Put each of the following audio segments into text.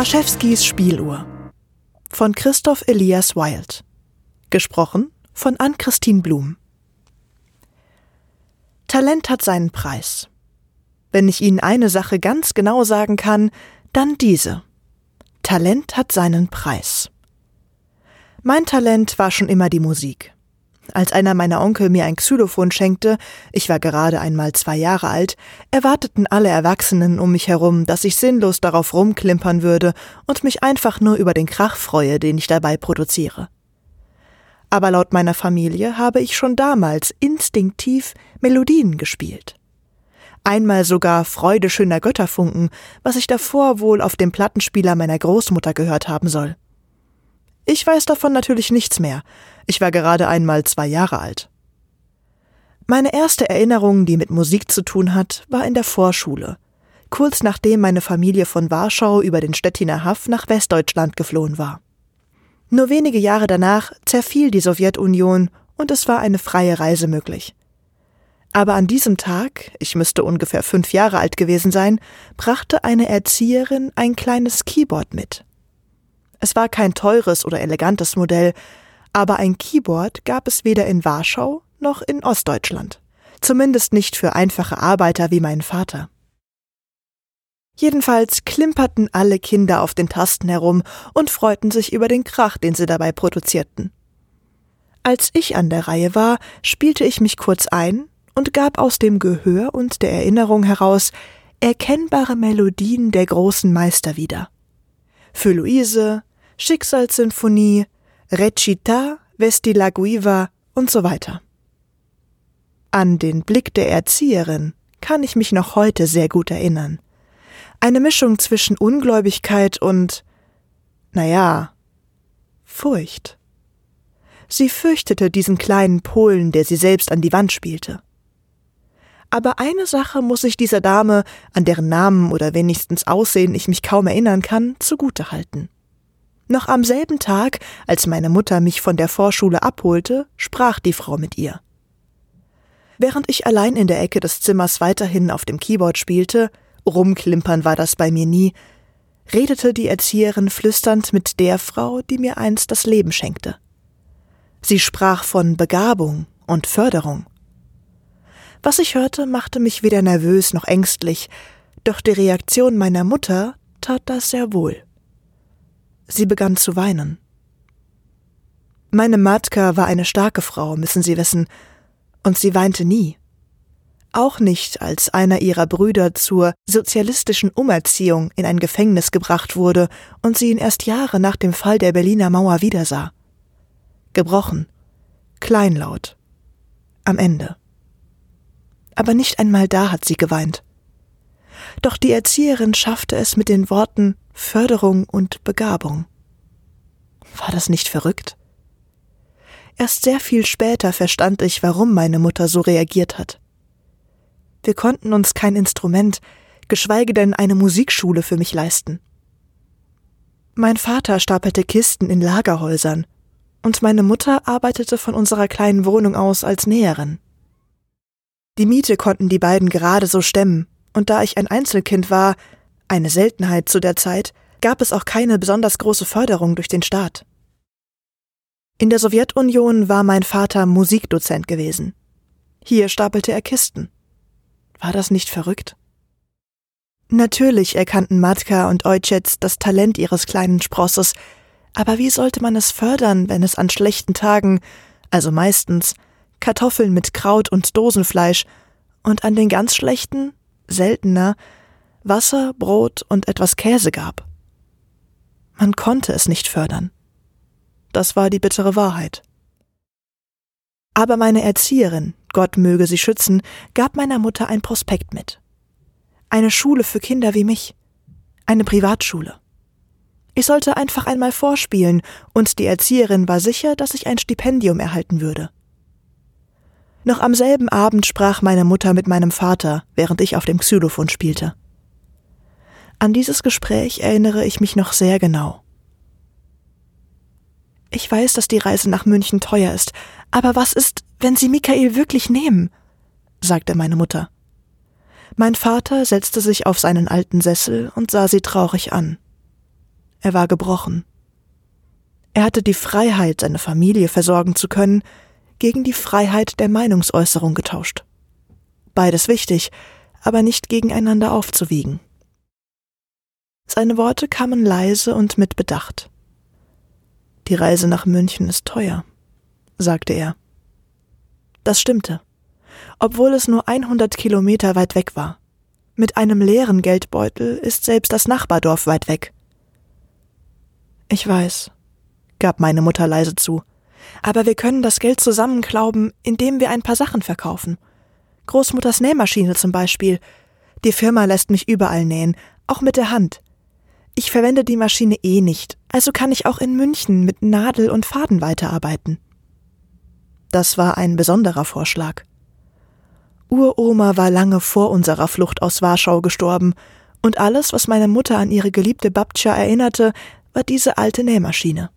Kraschewskis Spieluhr von Christoph Elias Wild. Gesprochen von Ann-Christine Blum. Talent hat seinen Preis. Wenn ich Ihnen eine Sache ganz genau sagen kann, dann diese. Talent hat seinen Preis. Mein Talent war schon immer die Musik. Als einer meiner Onkel mir ein Xylophon schenkte, ich war gerade einmal zwei Jahre alt, erwarteten alle Erwachsenen um mich herum, dass ich sinnlos darauf rumklimpern würde und mich einfach nur über den Krach freue, den ich dabei produziere. Aber laut meiner Familie habe ich schon damals instinktiv Melodien gespielt. Einmal sogar Freude schöner Götterfunken, was ich davor wohl auf dem Plattenspieler meiner Großmutter gehört haben soll. Ich weiß davon natürlich nichts mehr. Ich war gerade einmal zwei Jahre alt. Meine erste Erinnerung, die mit Musik zu tun hat, war in der Vorschule, kurz nachdem meine Familie von Warschau über den Stettiner Haff nach Westdeutschland geflohen war. Nur wenige Jahre danach zerfiel die Sowjetunion und es war eine freie Reise möglich. Aber an diesem Tag, ich müsste ungefähr fünf Jahre alt gewesen sein, brachte eine Erzieherin ein kleines Keyboard mit. Es war kein teures oder elegantes Modell, aber ein Keyboard gab es weder in Warschau noch in Ostdeutschland. Zumindest nicht für einfache Arbeiter wie mein Vater. Jedenfalls klimperten alle Kinder auf den Tasten herum und freuten sich über den Krach, den sie dabei produzierten. Als ich an der Reihe war, spielte ich mich kurz ein und gab aus dem Gehör und der Erinnerung heraus erkennbare Melodien der großen Meister wieder. Für Luise, Schicksalssinfonie, Recita, Vesti la Guiva und so weiter. An den Blick der Erzieherin kann ich mich noch heute sehr gut erinnern. Eine Mischung zwischen Ungläubigkeit und, naja, Furcht. Sie fürchtete diesen kleinen Polen, der sie selbst an die Wand spielte. Aber eine Sache muss ich dieser Dame, an deren Namen oder wenigstens Aussehen ich mich kaum erinnern kann, zugute halten. Noch am selben Tag, als meine Mutter mich von der Vorschule abholte, sprach die Frau mit ihr. Während ich allein in der Ecke des Zimmers weiterhin auf dem Keyboard spielte, rumklimpern war das bei mir nie, redete die Erzieherin flüsternd mit der Frau, die mir einst das Leben schenkte. Sie sprach von Begabung und Förderung. Was ich hörte, machte mich weder nervös noch ängstlich, doch die Reaktion meiner Mutter tat das sehr wohl. Sie begann zu weinen. Meine Matka war eine starke Frau, müssen Sie wissen, und sie weinte nie. Auch nicht, als einer ihrer Brüder zur sozialistischen Umerziehung in ein Gefängnis gebracht wurde und sie ihn erst Jahre nach dem Fall der Berliner Mauer wiedersah. Gebrochen, kleinlaut, am Ende. Aber nicht einmal da hat sie geweint. Doch die Erzieherin schaffte es mit den Worten Förderung und Begabung. War das nicht verrückt? Erst sehr viel später verstand ich, warum meine Mutter so reagiert hat. Wir konnten uns kein Instrument, geschweige denn eine Musikschule für mich leisten. Mein Vater stapelte Kisten in Lagerhäusern, und meine Mutter arbeitete von unserer kleinen Wohnung aus als Näherin. Die Miete konnten die beiden gerade so stemmen, und da ich ein Einzelkind war, eine Seltenheit zu der Zeit, gab es auch keine besonders große Förderung durch den Staat. In der Sowjetunion war mein Vater Musikdozent gewesen. Hier stapelte er Kisten. War das nicht verrückt? Natürlich erkannten Matka und Eutschetz das Talent ihres kleinen Sprosses, aber wie sollte man es fördern, wenn es an schlechten Tagen, also meistens, Kartoffeln mit Kraut und Dosenfleisch und an den ganz schlechten, seltener, Wasser, Brot und etwas Käse gab. Man konnte es nicht fördern. Das war die bittere Wahrheit. Aber meine Erzieherin, Gott möge sie schützen, gab meiner Mutter ein Prospekt mit. Eine Schule für Kinder wie mich. Eine Privatschule. Ich sollte einfach einmal vorspielen, und die Erzieherin war sicher, dass ich ein Stipendium erhalten würde. Noch am selben Abend sprach meine Mutter mit meinem Vater, während ich auf dem Xylophon spielte. An dieses Gespräch erinnere ich mich noch sehr genau. Ich weiß, dass die Reise nach München teuer ist, aber was ist, wenn Sie Michael wirklich nehmen? sagte meine Mutter. Mein Vater setzte sich auf seinen alten Sessel und sah sie traurig an. Er war gebrochen. Er hatte die Freiheit, seine Familie versorgen zu können, gegen die Freiheit der Meinungsäußerung getauscht. Beides wichtig, aber nicht gegeneinander aufzuwiegen. Seine Worte kamen leise und mit Bedacht. Die Reise nach München ist teuer, sagte er. Das stimmte, obwohl es nur 100 Kilometer weit weg war. Mit einem leeren Geldbeutel ist selbst das Nachbardorf weit weg. Ich weiß, gab meine Mutter leise zu. Aber wir können das Geld zusammenklauben, indem wir ein paar Sachen verkaufen. Großmutters Nähmaschine zum Beispiel. Die Firma lässt mich überall nähen, auch mit der Hand. Ich verwende die Maschine eh nicht, also kann ich auch in München mit Nadel und Faden weiterarbeiten. Das war ein besonderer Vorschlag. Uroma war lange vor unserer Flucht aus Warschau gestorben, und alles, was meine Mutter an ihre geliebte Babtscha erinnerte, war diese alte Nähmaschine.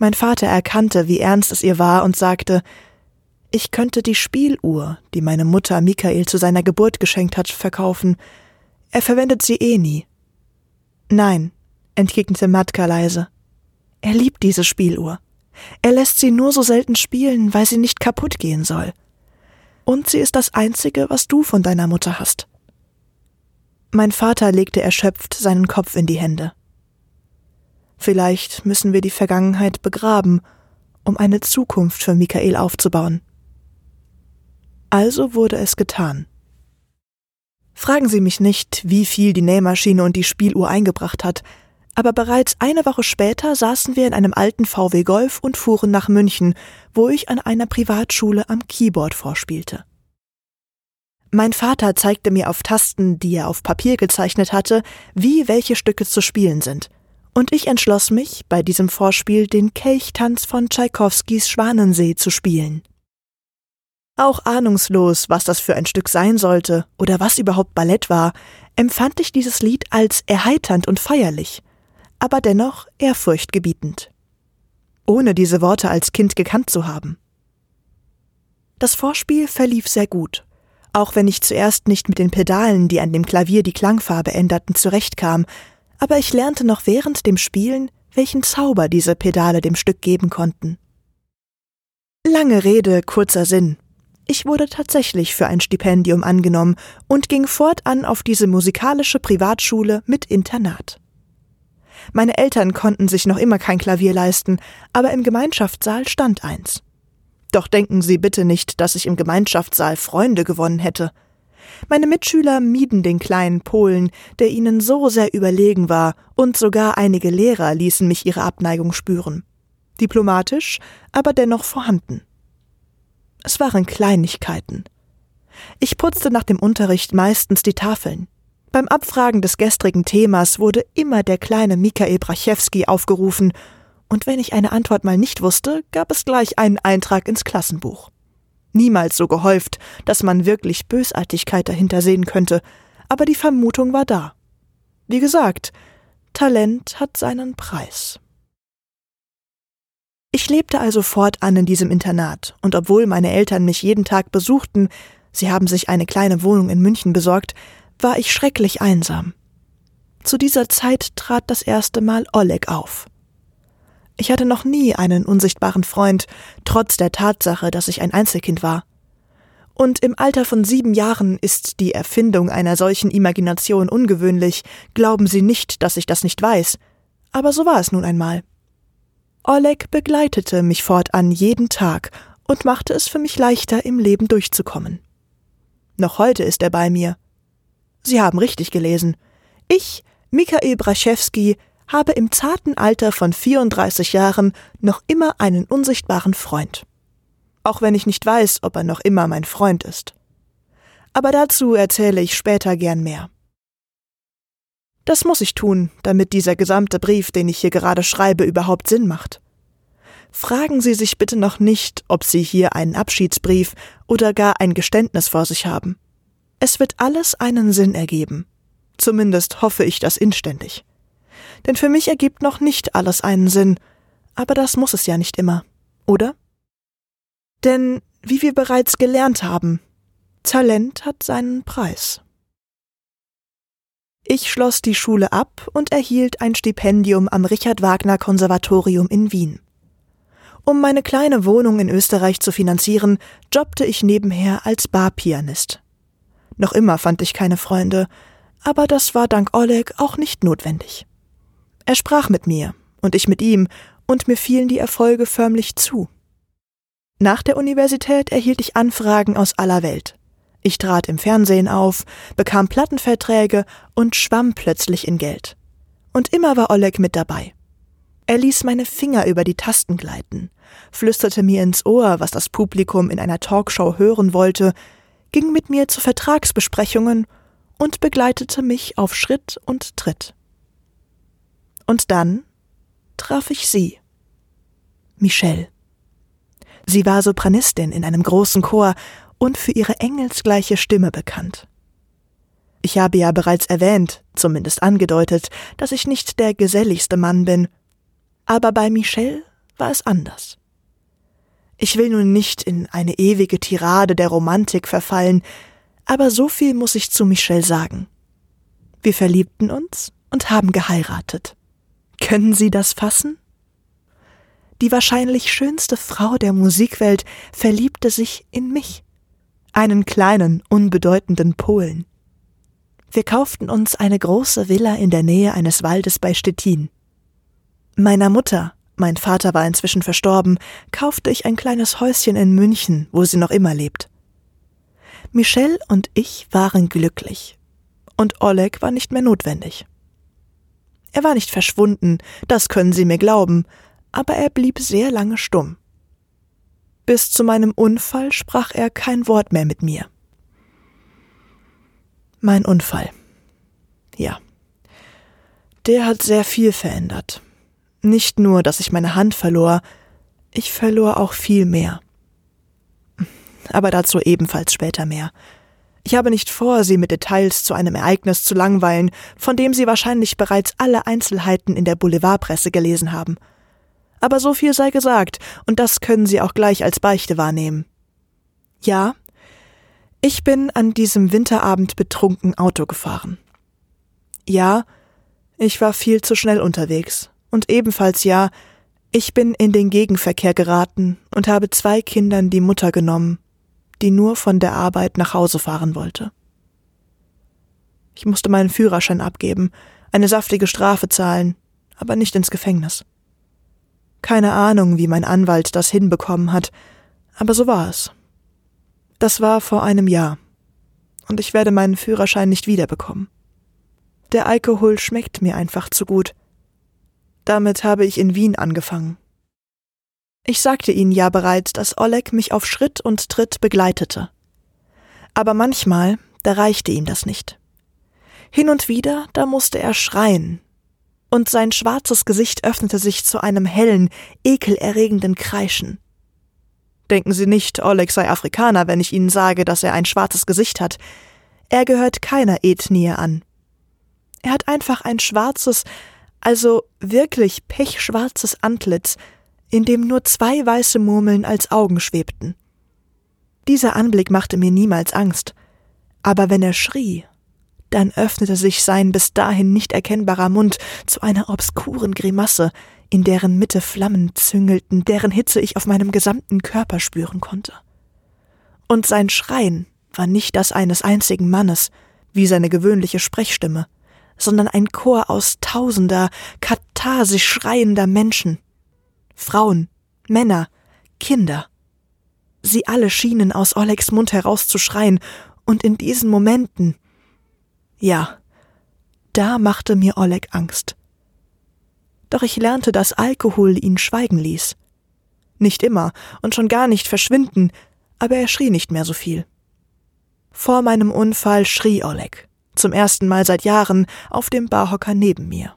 Mein Vater erkannte, wie ernst es ihr war und sagte, ich könnte die Spieluhr, die meine Mutter Michael zu seiner Geburt geschenkt hat, verkaufen. Er verwendet sie eh nie. Nein, entgegnete Matka leise. Er liebt diese Spieluhr. Er lässt sie nur so selten spielen, weil sie nicht kaputt gehen soll. Und sie ist das Einzige, was du von deiner Mutter hast. Mein Vater legte erschöpft seinen Kopf in die Hände. Vielleicht müssen wir die Vergangenheit begraben, um eine Zukunft für Michael aufzubauen. Also wurde es getan. Fragen Sie mich nicht, wie viel die Nähmaschine und die Spieluhr eingebracht hat, aber bereits eine Woche später saßen wir in einem alten VW Golf und fuhren nach München, wo ich an einer Privatschule am Keyboard vorspielte. Mein Vater zeigte mir auf Tasten, die er auf Papier gezeichnet hatte, wie welche Stücke zu spielen sind – und ich entschloss mich, bei diesem Vorspiel den Kelchtanz von Tschaikowskis Schwanensee zu spielen. Auch ahnungslos, was das für ein Stück sein sollte oder was überhaupt Ballett war, empfand ich dieses Lied als erheiternd und feierlich, aber dennoch ehrfurchtgebietend. Ohne diese Worte als Kind gekannt zu haben. Das Vorspiel verlief sehr gut, auch wenn ich zuerst nicht mit den Pedalen, die an dem Klavier die Klangfarbe änderten, zurechtkam, aber ich lernte noch während dem Spielen, welchen Zauber diese Pedale dem Stück geben konnten. Lange Rede, kurzer Sinn. Ich wurde tatsächlich für ein Stipendium angenommen und ging fortan auf diese musikalische Privatschule mit Internat. Meine Eltern konnten sich noch immer kein Klavier leisten, aber im Gemeinschaftssaal stand eins. Doch denken Sie bitte nicht, dass ich im Gemeinschaftssaal Freunde gewonnen hätte. Meine Mitschüler mieden den kleinen Polen, der ihnen so sehr überlegen war, und sogar einige Lehrer ließen mich ihre Abneigung spüren. Diplomatisch, aber dennoch vorhanden. Es waren Kleinigkeiten. Ich putzte nach dem Unterricht meistens die Tafeln. Beim Abfragen des gestrigen Themas wurde immer der kleine Michael Brachewski aufgerufen, und wenn ich eine Antwort mal nicht wusste, gab es gleich einen Eintrag ins Klassenbuch niemals so gehäuft, dass man wirklich Bösartigkeit dahinter sehen könnte, aber die Vermutung war da. Wie gesagt, Talent hat seinen Preis. Ich lebte also fortan in diesem Internat, und obwohl meine Eltern mich jeden Tag besuchten, sie haben sich eine kleine Wohnung in München besorgt, war ich schrecklich einsam. Zu dieser Zeit trat das erste Mal Oleg auf. Ich hatte noch nie einen unsichtbaren Freund, trotz der Tatsache, dass ich ein Einzelkind war. Und im Alter von sieben Jahren ist die Erfindung einer solchen Imagination ungewöhnlich, glauben Sie nicht, dass ich das nicht weiß. Aber so war es nun einmal. Oleg begleitete mich fortan jeden Tag und machte es für mich leichter, im Leben durchzukommen. Noch heute ist er bei mir. Sie haben richtig gelesen. Ich, Mikhail Braschewski, habe im zarten Alter von 34 Jahren noch immer einen unsichtbaren Freund. Auch wenn ich nicht weiß, ob er noch immer mein Freund ist. Aber dazu erzähle ich später gern mehr. Das muss ich tun, damit dieser gesamte Brief, den ich hier gerade schreibe, überhaupt Sinn macht. Fragen Sie sich bitte noch nicht, ob Sie hier einen Abschiedsbrief oder gar ein Geständnis vor sich haben. Es wird alles einen Sinn ergeben. Zumindest hoffe ich das inständig denn für mich ergibt noch nicht alles einen Sinn, aber das muss es ja nicht immer, oder? Denn, wie wir bereits gelernt haben, Talent hat seinen Preis. Ich schloss die Schule ab und erhielt ein Stipendium am Richard Wagner Konservatorium in Wien. Um meine kleine Wohnung in Österreich zu finanzieren, jobbte ich nebenher als Barpianist. Noch immer fand ich keine Freunde, aber das war dank Oleg auch nicht notwendig. Er sprach mit mir und ich mit ihm, und mir fielen die Erfolge förmlich zu. Nach der Universität erhielt ich Anfragen aus aller Welt. Ich trat im Fernsehen auf, bekam Plattenverträge und schwamm plötzlich in Geld. Und immer war Oleg mit dabei. Er ließ meine Finger über die Tasten gleiten, flüsterte mir ins Ohr, was das Publikum in einer Talkshow hören wollte, ging mit mir zu Vertragsbesprechungen und begleitete mich auf Schritt und Tritt. Und dann traf ich sie. Michelle. Sie war Sopranistin in einem großen Chor und für ihre engelsgleiche Stimme bekannt. Ich habe ja bereits erwähnt, zumindest angedeutet, dass ich nicht der geselligste Mann bin aber bei Michelle war es anders. Ich will nun nicht in eine ewige Tirade der Romantik verfallen, aber so viel muss ich zu Michelle sagen. Wir verliebten uns und haben geheiratet. Können Sie das fassen? Die wahrscheinlich schönste Frau der Musikwelt verliebte sich in mich, einen kleinen, unbedeutenden Polen. Wir kauften uns eine große Villa in der Nähe eines Waldes bei Stettin. Meiner Mutter, mein Vater war inzwischen verstorben, kaufte ich ein kleines Häuschen in München, wo sie noch immer lebt. Michelle und ich waren glücklich. Und Oleg war nicht mehr notwendig. Er war nicht verschwunden, das können Sie mir glauben, aber er blieb sehr lange stumm. Bis zu meinem Unfall sprach er kein Wort mehr mit mir. Mein Unfall. Ja. Der hat sehr viel verändert. Nicht nur, dass ich meine Hand verlor, ich verlor auch viel mehr. Aber dazu ebenfalls später mehr. Ich habe nicht vor, Sie mit Details zu einem Ereignis zu langweilen, von dem Sie wahrscheinlich bereits alle Einzelheiten in der Boulevardpresse gelesen haben. Aber so viel sei gesagt, und das können Sie auch gleich als Beichte wahrnehmen. Ja, ich bin an diesem Winterabend betrunken Auto gefahren. Ja, ich war viel zu schnell unterwegs und ebenfalls ja, ich bin in den Gegenverkehr geraten und habe zwei Kindern die Mutter genommen, die nur von der Arbeit nach Hause fahren wollte. Ich musste meinen Führerschein abgeben, eine saftige Strafe zahlen, aber nicht ins Gefängnis. Keine Ahnung, wie mein Anwalt das hinbekommen hat, aber so war es. Das war vor einem Jahr, und ich werde meinen Führerschein nicht wiederbekommen. Der Alkohol schmeckt mir einfach zu gut, damit habe ich in Wien angefangen. Ich sagte Ihnen ja bereits, dass Oleg mich auf Schritt und Tritt begleitete. Aber manchmal, da reichte ihm das nicht. Hin und wieder, da musste er schreien, und sein schwarzes Gesicht öffnete sich zu einem hellen, ekelerregenden Kreischen. Denken Sie nicht, Oleg sei Afrikaner, wenn ich Ihnen sage, dass er ein schwarzes Gesicht hat. Er gehört keiner Ethnie an. Er hat einfach ein schwarzes, also wirklich pechschwarzes Antlitz, in dem nur zwei weiße Murmeln als Augen schwebten. Dieser Anblick machte mir niemals Angst, aber wenn er schrie, dann öffnete sich sein bis dahin nicht erkennbarer Mund zu einer obskuren Grimasse, in deren Mitte Flammen züngelten, deren Hitze ich auf meinem gesamten Körper spüren konnte. Und sein Schreien war nicht das eines einzigen Mannes, wie seine gewöhnliche Sprechstimme, sondern ein Chor aus tausender, katharsisch schreiender Menschen. Frauen, Männer, Kinder. Sie alle schienen aus Olegs Mund herauszuschreien, und in diesen Momenten, ja, da machte mir Oleg Angst. Doch ich lernte, dass Alkohol ihn schweigen ließ. Nicht immer und schon gar nicht verschwinden, aber er schrie nicht mehr so viel. Vor meinem Unfall schrie Oleg zum ersten Mal seit Jahren auf dem Barhocker neben mir.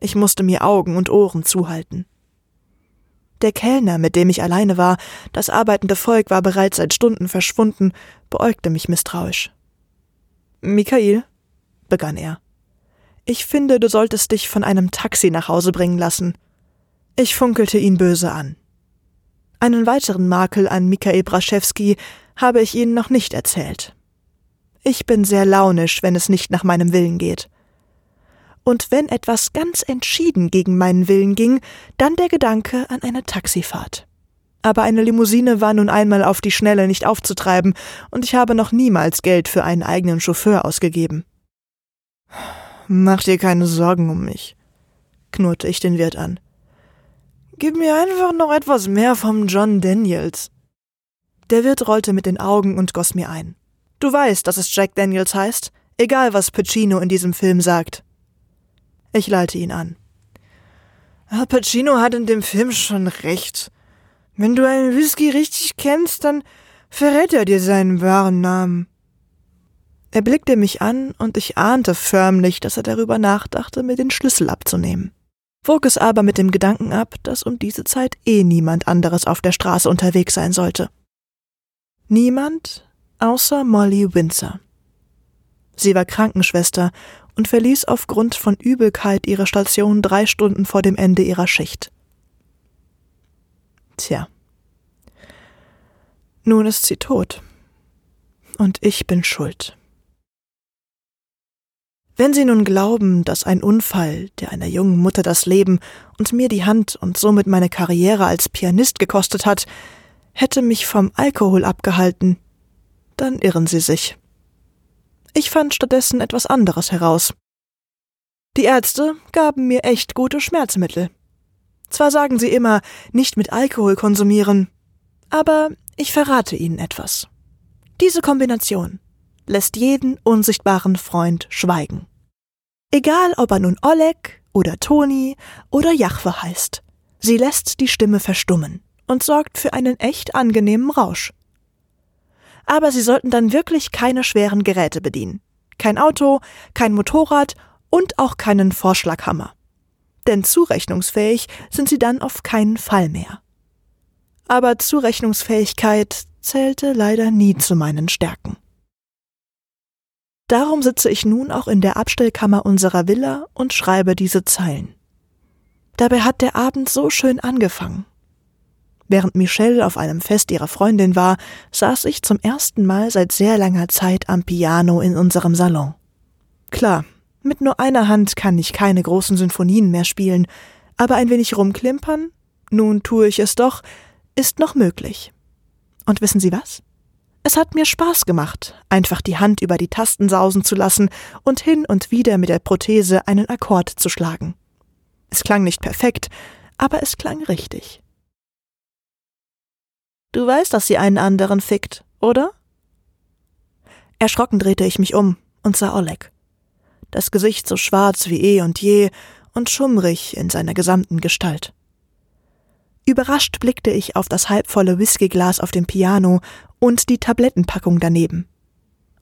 Ich musste mir Augen und Ohren zuhalten. Der Kellner, mit dem ich alleine war, das arbeitende Volk war bereits seit Stunden verschwunden, beäugte mich misstrauisch. Michael, begann er, ich finde, du solltest dich von einem Taxi nach Hause bringen lassen. Ich funkelte ihn böse an. Einen weiteren Makel an Michael Braschewski habe ich Ihnen noch nicht erzählt. Ich bin sehr launisch, wenn es nicht nach meinem Willen geht. Und wenn etwas ganz entschieden gegen meinen Willen ging, dann der Gedanke an eine Taxifahrt. Aber eine Limousine war nun einmal auf die Schnelle nicht aufzutreiben, und ich habe noch niemals Geld für einen eigenen Chauffeur ausgegeben. Mach dir keine Sorgen um mich, knurrte ich den Wirt an. Gib mir einfach noch etwas mehr vom John Daniels. Der Wirt rollte mit den Augen und goss mir ein. Du weißt, dass es Jack Daniels heißt, egal was Pacino in diesem Film sagt. Ich leite ihn an. Al Pacino hat in dem Film schon recht. Wenn du einen Whisky richtig kennst, dann verrät er dir seinen wahren Namen. Er blickte mich an, und ich ahnte förmlich, dass er darüber nachdachte, mir den Schlüssel abzunehmen wog es aber mit dem Gedanken ab, dass um diese Zeit eh niemand anderes auf der Straße unterwegs sein sollte. Niemand außer Molly Windsor. Sie war Krankenschwester und verließ aufgrund von Übelkeit ihre Station drei Stunden vor dem Ende ihrer Schicht. Tja. Nun ist sie tot. Und ich bin schuld. Wenn Sie nun glauben, dass ein Unfall, der einer jungen Mutter das Leben und mir die Hand und somit meine Karriere als Pianist gekostet hat, hätte mich vom Alkohol abgehalten, dann irren Sie sich. Ich fand stattdessen etwas anderes heraus. Die Ärzte gaben mir echt gute Schmerzmittel. Zwar sagen sie immer, nicht mit Alkohol konsumieren, aber ich verrate Ihnen etwas. Diese Kombination lässt jeden unsichtbaren Freund schweigen. Egal, ob er nun Oleg oder Toni oder Jachwe heißt, sie lässt die Stimme verstummen und sorgt für einen echt angenehmen Rausch. Aber sie sollten dann wirklich keine schweren Geräte bedienen. Kein Auto, kein Motorrad und auch keinen Vorschlaghammer. Denn zurechnungsfähig sind sie dann auf keinen Fall mehr. Aber Zurechnungsfähigkeit zählte leider nie zu meinen Stärken. Darum sitze ich nun auch in der Abstellkammer unserer Villa und schreibe diese Zeilen. Dabei hat der Abend so schön angefangen. Während Michelle auf einem Fest ihrer Freundin war, saß ich zum ersten Mal seit sehr langer Zeit am Piano in unserem Salon. Klar, mit nur einer Hand kann ich keine großen Sinfonien mehr spielen, aber ein wenig rumklimpern, nun tue ich es doch, ist noch möglich. Und wissen Sie was? Es hat mir Spaß gemacht, einfach die Hand über die Tasten sausen zu lassen und hin und wieder mit der Prothese einen Akkord zu schlagen. Es klang nicht perfekt, aber es klang richtig. Du weißt, dass sie einen anderen fickt, oder? Erschrocken drehte ich mich um und sah Oleg. Das Gesicht so schwarz wie eh und je und schummrig in seiner gesamten Gestalt. Überrascht blickte ich auf das halbvolle Whiskyglas auf dem Piano und die Tablettenpackung daneben.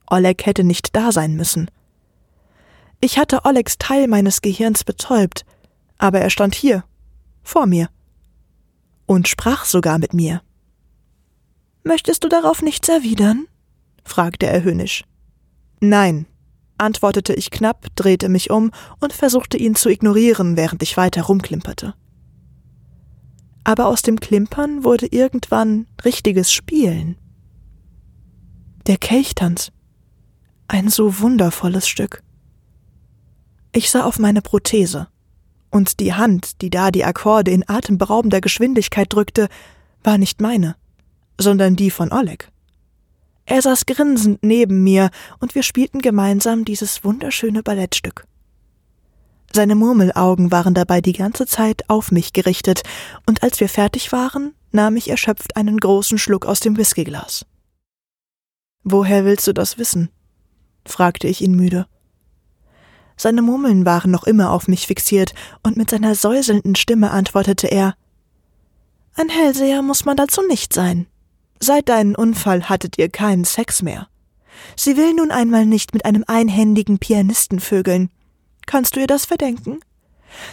Oleg hätte nicht da sein müssen. Ich hatte Olegs Teil meines Gehirns betäubt, aber er stand hier, vor mir. Und sprach sogar mit mir. Möchtest du darauf nichts erwidern? fragte er höhnisch. Nein, antwortete ich knapp, drehte mich um und versuchte ihn zu ignorieren, während ich weiter rumklimperte aber aus dem Klimpern wurde irgendwann richtiges Spielen. Der Kelchtanz. Ein so wundervolles Stück. Ich sah auf meine Prothese, und die Hand, die da die Akkorde in atemberaubender Geschwindigkeit drückte, war nicht meine, sondern die von Oleg. Er saß grinsend neben mir, und wir spielten gemeinsam dieses wunderschöne Ballettstück. Seine Murmelaugen waren dabei die ganze Zeit auf mich gerichtet, und als wir fertig waren, nahm ich erschöpft einen großen Schluck aus dem Whiskyglas. Woher willst du das wissen? fragte ich ihn müde. Seine Murmeln waren noch immer auf mich fixiert, und mit seiner säuselnden Stimme antwortete er Ein Hellseher muss man dazu nicht sein. Seit deinem Unfall hattet ihr keinen Sex mehr. Sie will nun einmal nicht mit einem einhändigen Pianisten vögeln, Kannst du ihr das verdenken?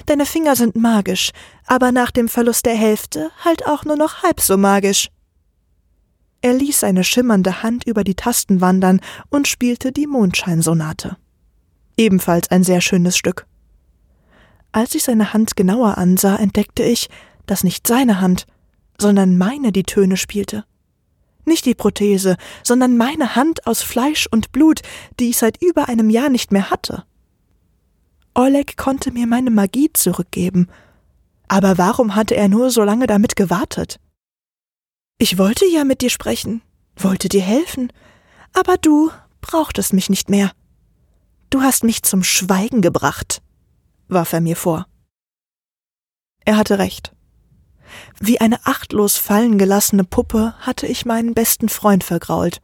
Deine Finger sind magisch, aber nach dem Verlust der Hälfte halt auch nur noch halb so magisch. Er ließ seine schimmernde Hand über die Tasten wandern und spielte die Mondscheinsonate. Ebenfalls ein sehr schönes Stück. Als ich seine Hand genauer ansah, entdeckte ich, dass nicht seine Hand, sondern meine die Töne spielte. Nicht die Prothese, sondern meine Hand aus Fleisch und Blut, die ich seit über einem Jahr nicht mehr hatte. Oleg konnte mir meine Magie zurückgeben. Aber warum hatte er nur so lange damit gewartet? Ich wollte ja mit dir sprechen, wollte dir helfen, aber du brauchtest mich nicht mehr. Du hast mich zum Schweigen gebracht, warf er mir vor. Er hatte recht. Wie eine achtlos fallen gelassene Puppe hatte ich meinen besten Freund vergrault.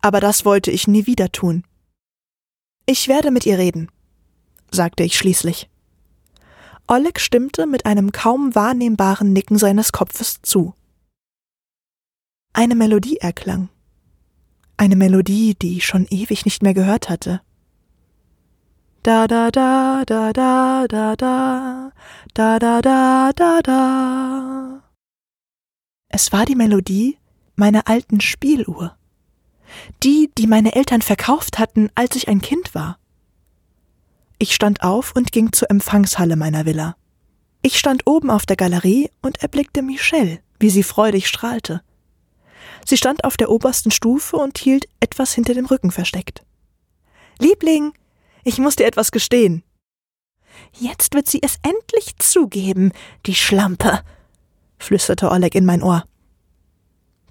Aber das wollte ich nie wieder tun. Ich werde mit ihr reden, sagte ich schließlich. Oleg stimmte mit einem kaum wahrnehmbaren Nicken seines Kopfes zu. Eine Melodie erklang. Eine Melodie, die ich schon ewig nicht mehr gehört hatte. Da da da da da da da da da da da. Es war die Melodie meiner alten Spieluhr. Die, die meine Eltern verkauft hatten, als ich ein Kind war. Ich stand auf und ging zur Empfangshalle meiner Villa. Ich stand oben auf der Galerie und erblickte Michelle, wie sie freudig strahlte. Sie stand auf der obersten Stufe und hielt etwas hinter dem Rücken versteckt. Liebling, ich muss dir etwas gestehen. Jetzt wird sie es endlich zugeben, die Schlampe, flüsterte Oleg in mein Ohr.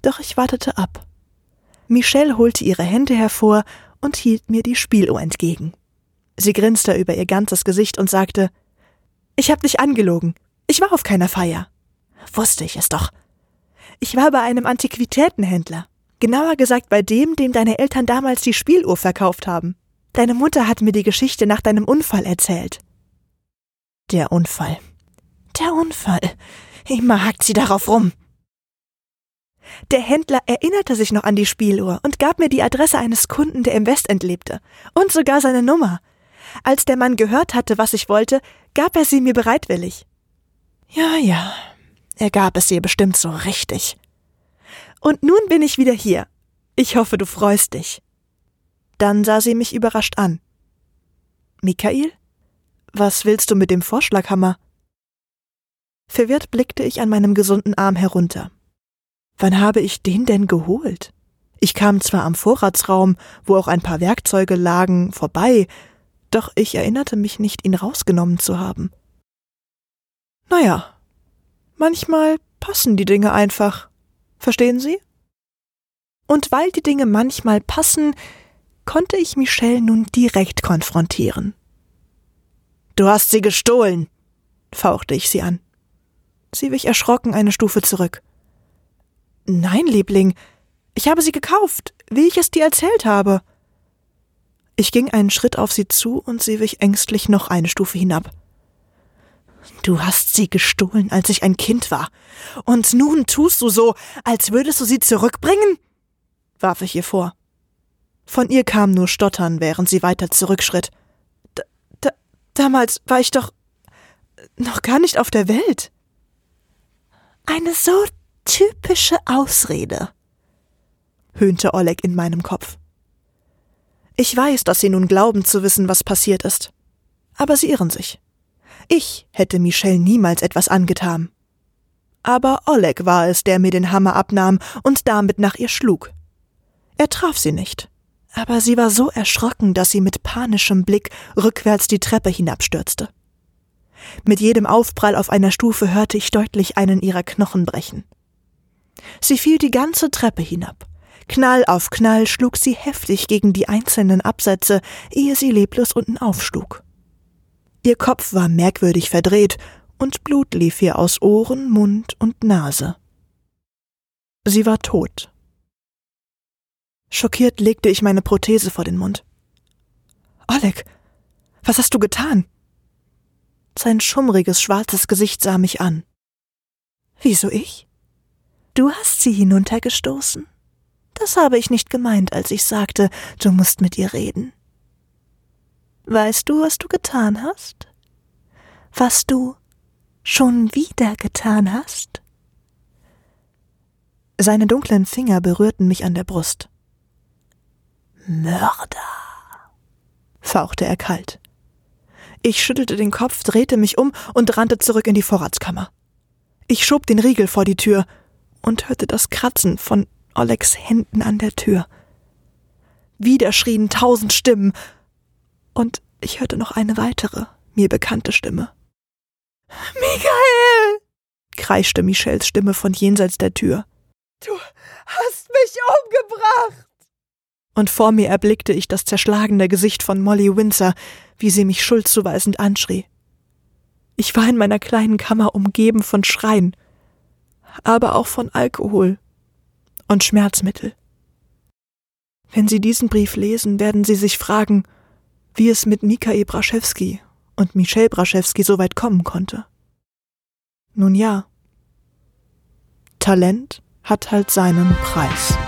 Doch ich wartete ab. Michelle holte ihre Hände hervor und hielt mir die Spieluhr entgegen. Sie grinste über ihr ganzes Gesicht und sagte Ich hab dich angelogen. Ich war auf keiner Feier. Wusste ich es doch. Ich war bei einem Antiquitätenhändler. Genauer gesagt bei dem, dem deine Eltern damals die Spieluhr verkauft haben. Deine Mutter hat mir die Geschichte nach deinem Unfall erzählt. Der Unfall. Der Unfall. Immer hakt sie darauf rum. Der Händler erinnerte sich noch an die Spieluhr und gab mir die Adresse eines Kunden, der im Westend lebte. Und sogar seine Nummer. Als der Mann gehört hatte, was ich wollte, gab er sie mir bereitwillig. Ja, ja, er gab es ihr bestimmt so richtig. Und nun bin ich wieder hier. Ich hoffe, du freust dich. Dann sah sie mich überrascht an. Michael? Was willst du mit dem Vorschlaghammer? Verwirrt blickte ich an meinem gesunden Arm herunter. Wann habe ich den denn geholt? Ich kam zwar am Vorratsraum, wo auch ein paar Werkzeuge lagen, vorbei, doch ich erinnerte mich nicht, ihn rausgenommen zu haben. Naja, manchmal passen die Dinge einfach. Verstehen Sie? Und weil die Dinge manchmal passen, konnte ich Michelle nun direkt konfrontieren. Du hast sie gestohlen, fauchte ich sie an. Sie wich erschrocken eine Stufe zurück. Nein, Liebling, ich habe sie gekauft, wie ich es dir erzählt habe. Ich ging einen Schritt auf sie zu und sie wich ängstlich noch eine Stufe hinab. Du hast sie gestohlen, als ich ein Kind war. Und nun tust du so, als würdest du sie zurückbringen? warf ich ihr vor. Von ihr kam nur Stottern, während sie weiter zurückschritt. Damals war ich doch noch gar nicht auf der Welt. Eine so typische Ausrede, höhnte Oleg in meinem Kopf. Ich weiß, dass Sie nun glauben zu wissen, was passiert ist. Aber Sie irren sich. Ich hätte Michelle niemals etwas angetan. Aber Oleg war es, der mir den Hammer abnahm und damit nach ihr schlug. Er traf sie nicht, aber sie war so erschrocken, dass sie mit panischem Blick rückwärts die Treppe hinabstürzte. Mit jedem Aufprall auf einer Stufe hörte ich deutlich einen ihrer Knochen brechen. Sie fiel die ganze Treppe hinab, Knall auf Knall schlug sie heftig gegen die einzelnen Absätze, ehe sie leblos unten aufschlug. Ihr Kopf war merkwürdig verdreht, und Blut lief ihr aus Ohren, Mund und Nase. Sie war tot. Schockiert legte ich meine Prothese vor den Mund. Oleg, was hast du getan? Sein schummriges, schwarzes Gesicht sah mich an. Wieso ich? Du hast sie hinuntergestoßen? Das habe ich nicht gemeint, als ich sagte, du musst mit ihr reden. Weißt du, was du getan hast? Was du schon wieder getan hast? Seine dunklen Finger berührten mich an der Brust. Mörder, fauchte er kalt. Ich schüttelte den Kopf, drehte mich um und rannte zurück in die Vorratskammer. Ich schob den Riegel vor die Tür und hörte das Kratzen von Olegs Händen an der Tür. Wieder schrien tausend Stimmen, und ich hörte noch eine weitere, mir bekannte Stimme. Michael! kreischte Michels Stimme von jenseits der Tür. Du hast mich umgebracht! Und vor mir erblickte ich das zerschlagene Gesicht von Molly Windsor, wie sie mich schuldzuweisend anschrie. Ich war in meiner kleinen Kammer umgeben von Schreien, aber auch von Alkohol und Schmerzmittel. Wenn Sie diesen Brief lesen, werden Sie sich fragen, wie es mit Mikael Braschewski und Michel Braschewski so weit kommen konnte. Nun ja, Talent hat halt seinen Preis.